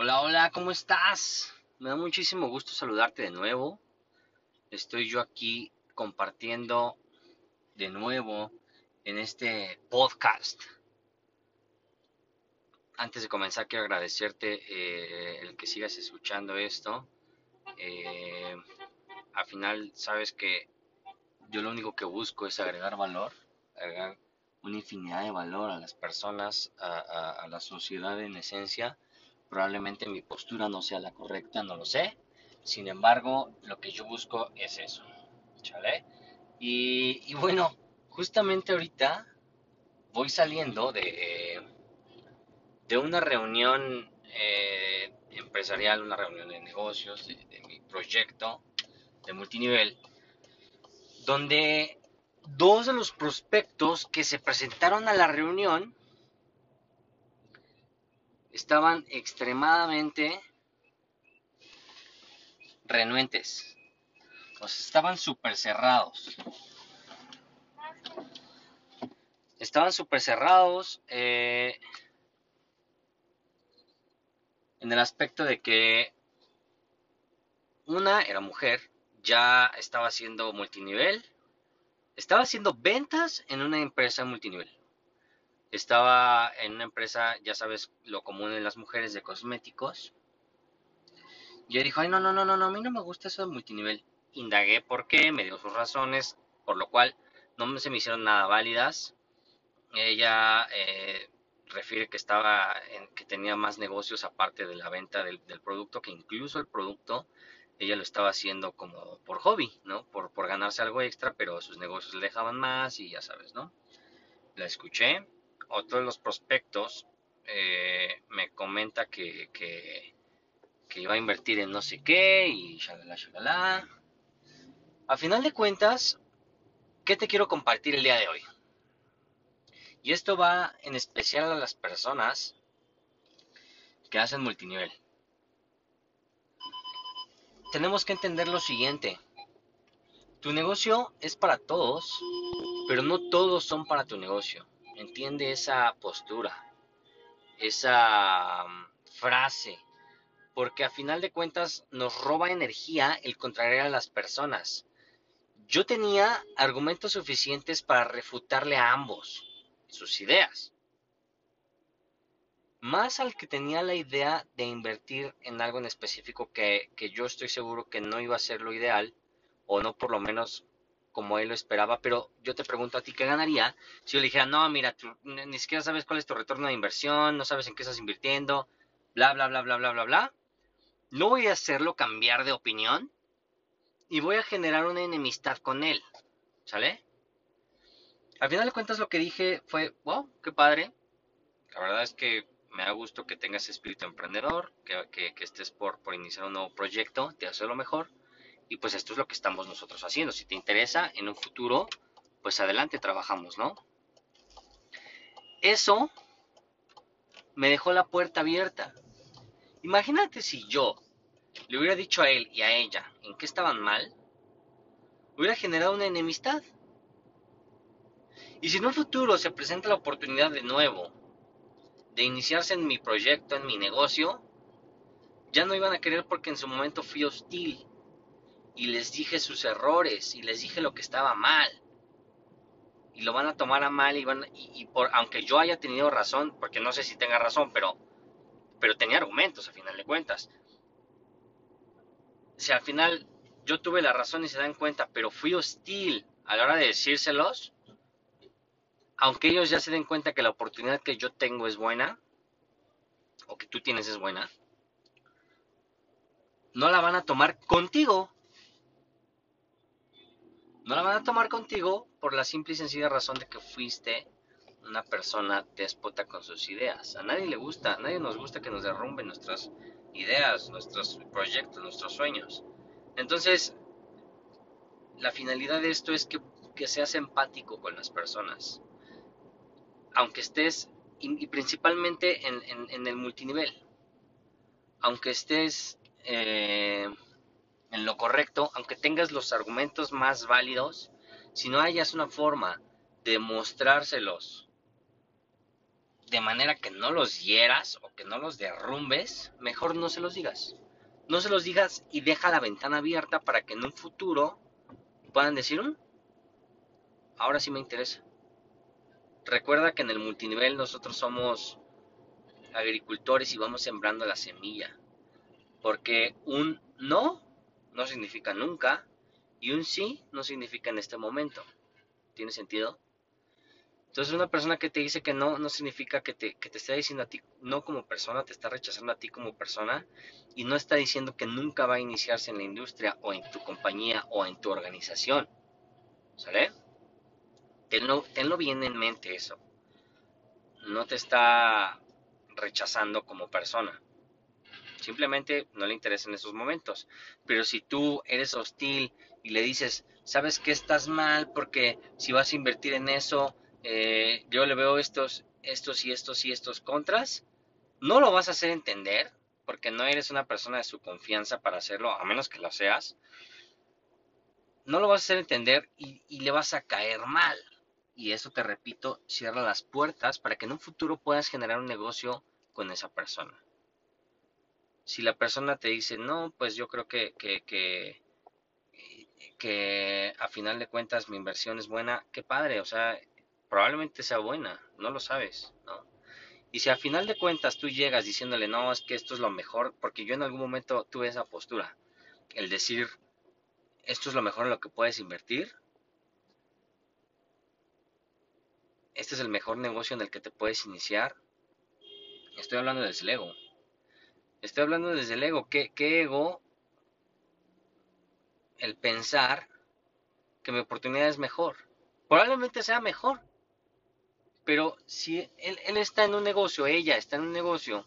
Hola, hola, ¿cómo estás? Me da muchísimo gusto saludarte de nuevo. Estoy yo aquí compartiendo de nuevo en este podcast. Antes de comenzar, quiero agradecerte eh, el que sigas escuchando esto. Eh, al final, sabes que yo lo único que busco es agregar valor, agregar una infinidad de valor a las personas, a, la sociedad en esencia. Probablemente mi postura no sea la correcta, no lo sé. Sin embargo, lo que yo busco es eso. Y, bueno, justamente ahorita voy saliendo de, de una reunión eh, empresarial, una reunión de negocios, de mi proyecto de multinivel donde dos de los prospectos que se presentaron a la reunión estaban extremadamente renuentes. O sea, estaban súper cerrados. Estaban súper cerrados eh, en el aspecto de que una era mujer ya estaba haciendo multinivel, estaba haciendo ventas en una empresa multinivel. Estaba en una empresa, ya sabes, lo común en las mujeres de cosméticos. Y ella dijo, ay, no, no, no, no, no, a mí no me gusta eso de multinivel. Indagué por qué, me dio sus razones, por lo cual no se me hicieron nada válidas. Ella eh, refiere que estaba, que tenía más negocios aparte de la venta del, del producto, que incluso el producto ella lo estaba haciendo como por hobby, ¿no? Por, por ganarse algo extra, pero sus negocios le dejaban más y ya sabes, ¿no? La escuché. Otro de los prospectos eh, me comenta que, que, iba a invertir en no sé qué y shalala, shalala. A final de cuentas, ¿qué te quiero compartir el día de hoy? Y esto va en especial a las personas que hacen multinivel tenemos que entender lo siguiente. Tu negocio es para todos, pero no todos son para tu negocio. Entiende esa postura, esa mm, frase, porque a final de cuentas nos roba energía el contrariar a las personas. Yo tenía argumentos suficientes para refutarle a ambos sus ideas más al que tenía la idea de invertir en algo en específico que, yo estoy seguro que no iba a ser lo ideal, o no por lo menos como él lo esperaba, pero yo te pregunto a ti, ¿qué ganaría si yo le dijera, no, mira, tú ni siquiera sabes cuál es tu retorno de inversión, no sabes en qué estás invirtiendo, bla, bla, bla, bla, bla, bla, bla? No voy a hacerlo cambiar de opinión y voy a generar una enemistad con él, ¿sale? Al final de cuentas lo que dije fue, wow, qué padre. La verdad es que me da gusto que tengas espíritu emprendedor, que, estés por, por, iniciar un nuevo proyecto, te hace lo mejor. Y pues esto es lo que estamos nosotros haciendo. Si te interesa en un futuro, pues adelante trabajamos, ¿no? Eso me dejó la puerta abierta. Imagínate si yo le hubiera dicho a él y a ella en qué estaban mal, hubiera generado una enemistad. Y si en un futuro se presenta la oportunidad de nuevo de iniciarse en mi proyecto, en mi negocio, ya no iban a querer porque en su momento fui hostil y les dije sus errores y les dije lo que estaba mal. Y lo van a tomar a mal y van y, por aunque yo haya tenido razón, porque no sé si tenga razón, pero pero tenía argumentos a final de cuentas. Si al final yo tuve la razón y se dan cuenta, pero fui hostil a la hora de decírselos, aunque ellos ya se den cuenta que la oportunidad que yo tengo es buena, o que tú tienes es buena, no la van a tomar contigo. No la van a tomar contigo por la simple y sencilla razón de que fuiste una persona déspota con sus ideas. A nadie le gusta, a nadie nos gusta que nos derrumben nuestras ideas, nuestros proyectos, nuestros sueños. Entonces, la finalidad de esto es que, que seas empático con las personas aunque estés, y, principalmente en, el multinivel, aunque estés eh, en lo correcto, aunque tengas los argumentos más válidos, si no hayas una forma de mostrárselos de manera que no los hieras o que no los derrumbes, mejor no se los digas. No se los digas y deja la ventana abierta para que en un futuro puedan decir, mm, ahora sí me interesa. Recuerda que en el multinivel nosotros somos agricultores y vamos sembrando la semilla. Porque un no no significa nunca y un sí no significa en este momento. ¿Tiene sentido? Entonces una persona que te dice que no, no significa que te, que te está diciendo a ti no como persona, te está rechazando a ti como persona y no está diciendo que nunca va a iniciarse en la industria o en tu compañía o en tu organización. ¿Sale? Tenlo, tenlo bien en mente eso. No te está rechazando como persona. Simplemente no le interesa en esos momentos. Pero si tú eres hostil y le dices, sabes que estás mal porque si vas a invertir en eso, eh, yo le veo estos, estos y estos y estos contras, no lo vas a hacer entender porque no eres una persona de su confianza para hacerlo, a menos que lo seas. No lo vas a hacer entender y, y le vas a caer mal. Y eso te repito, cierra las puertas para que en un futuro puedas generar un negocio con esa persona. Si la persona te dice, no, pues yo creo que, que, que, a final de cuentas mi inversión es buena, qué padre, o sea, probablemente sea buena, no lo sabes, ¿no? Y si a final de cuentas tú llegas diciéndole, no, es que esto es lo mejor, porque yo en algún momento tuve esa postura, el decir, esto es lo mejor en lo que puedes invertir, este es el mejor negocio en el que te puedes iniciar, estoy hablando desde el ego, estoy hablando desde el ego, ¿qué, ego? El pensar que mi oportunidad es mejor, probablemente sea mejor, pero si él, está en un negocio, ella está en un negocio,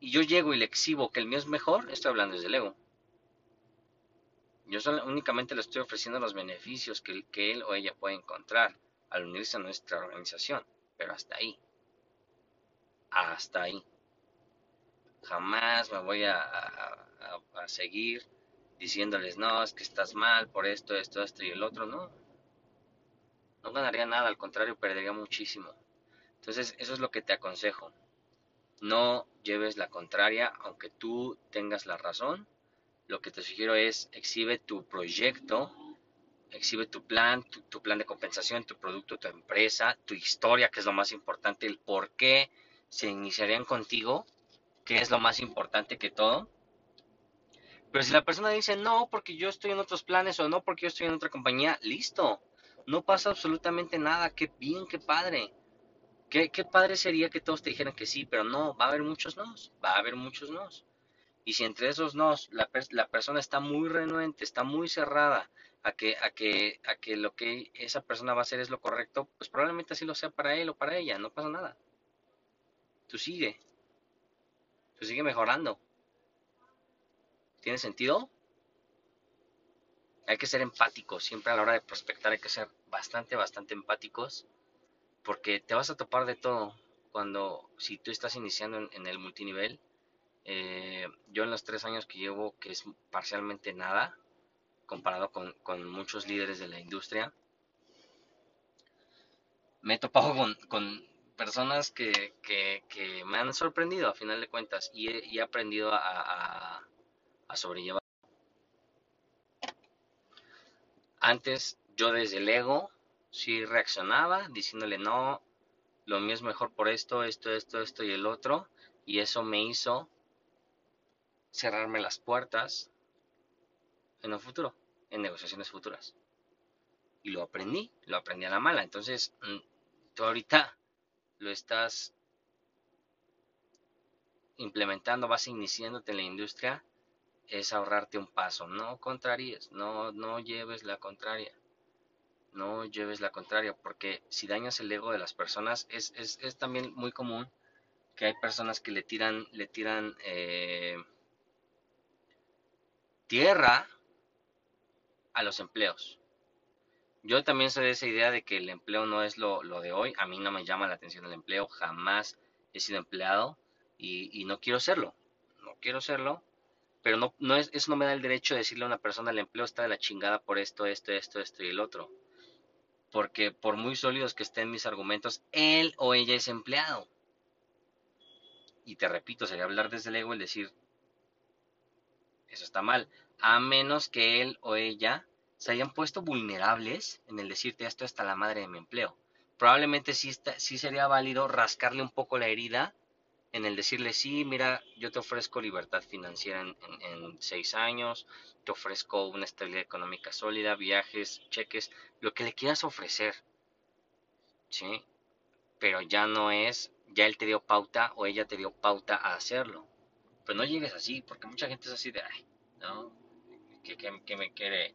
y yo llego y le exhibo que el mío es mejor, estoy hablando desde el ego. Yo únicamente le estoy ofreciendo los beneficios que, que él o ella puede encontrar al unirse a nuestra organización, pero hasta ahí. Hasta ahí. Jamás me voy a, a seguir diciéndoles, no, es que estás mal por esto, esto, esto y el otro, no no ganaría nada, al contrario, perdería muchísimo. Entonces, eso es lo que te aconsejo. No lleves la contraria, aunque tú tengas la razón. Lo que te sugiero es exhibe tu proyecto, exhibe tu plan, tu, plan de compensación, tu producto, tu empresa, tu historia, que es lo más importante, el por qué se iniciarían contigo, que es lo más importante que todo. Pero si la persona dice no, porque yo estoy en otros planes o no, porque yo estoy en otra compañía, listo no pasa absolutamente nada, qué bien, qué padre. Qué, qué padre sería que todos te dijeran que sí, pero no, va a haber muchos nos, va a haber muchos nos. Y si entre esos nos la, la persona está muy renuente, está muy cerrada a que, a, que, a que lo que esa persona va a hacer es lo correcto, pues probablemente así lo sea para él o para ella, no pasa nada. Tú sigue, tú sigue mejorando. ¿Tiene sentido? hay que ser empáticos, siempre a la hora de prospectar hay que ser bastante, bastante empáticos, porque te vas a topar de todo cuando, si tú estás iniciando en, el multinivel, eh, yo en los tres años que llevo, que es parcialmente nada, comparado con, muchos líderes de la industria, me he topado con, personas que, me han sorprendido a final de cuentas y he, aprendido a sobrellevar Antes yo desde el ego sí reaccionaba diciéndole no, lo mío es mejor por esto, esto, esto, esto y el otro. Y eso me hizo cerrarme las puertas en un futuro, en negociaciones futuras. Y lo aprendí, lo aprendí a la mala. Entonces, mm, ahorita lo estás implementando, vas iniciándote en la industria es ahorrarte un paso. No contraríes, no, no lleves la contraria. No lleves la contraria, porque si dañas el ego de las personas, es, es, es también muy común que hay personas que le tiran, le tiran eh, tierra a los empleos. Yo también soy de esa idea de que el empleo no es lo, lo, de hoy. A mí no me llama la atención el empleo. Jamás he sido empleado y, y no quiero serlo. No quiero serlo pero no, no es, eso no me da el derecho de decirle a una persona el empleo está de la chingada por esto, esto, esto, esto y el otro. Porque por muy sólidos que estén mis argumentos, él o ella es empleado. Y te repito, sería hablar desde el ego el decir, eso está mal. A menos que él o ella se hayan puesto vulnerables en el decirte esto hasta la madre de mi empleo. Probablemente sí, sí sería válido rascarle un poco la herida en el decirle, sí, mira, yo te ofrezco libertad financiera en, en, seis años, te ofrezco una estabilidad económica sólida, viajes, cheques, lo que le quieras ofrecer. ¿Sí? Pero ya no es, ya él te dio pauta o ella te dio pauta a hacerlo. Pero no llegues así, porque mucha gente es así de, ay, ¿no? Que, que, me quiere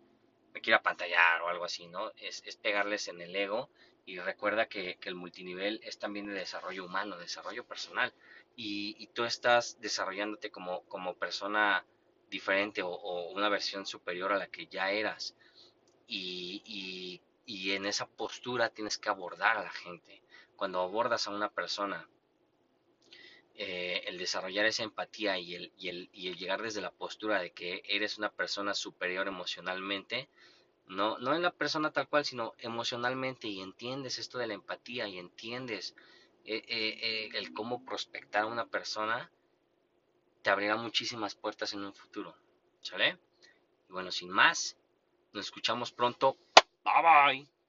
me quiere apantallar o algo así, ¿no? Es, es pegarles en el ego y recuerda que, el multinivel es también de desarrollo humano, desarrollo personal y, tú estás desarrollándote como, como persona diferente o, una versión superior a la que ya eras. Y, y, en esa postura tienes que abordar a la gente. Cuando abordas a una persona, eh, el desarrollar esa empatía y el, y, el, y el llegar desde la postura de que eres una persona superior emocionalmente, no, no en la persona tal cual, sino emocionalmente y entiendes esto de la empatía y entiendes eh, eh, el cómo prospectar a una persona te abrirá muchísimas puertas en un futuro. ¿Sale? Y bueno, sin más, nos escuchamos pronto. Bye bye.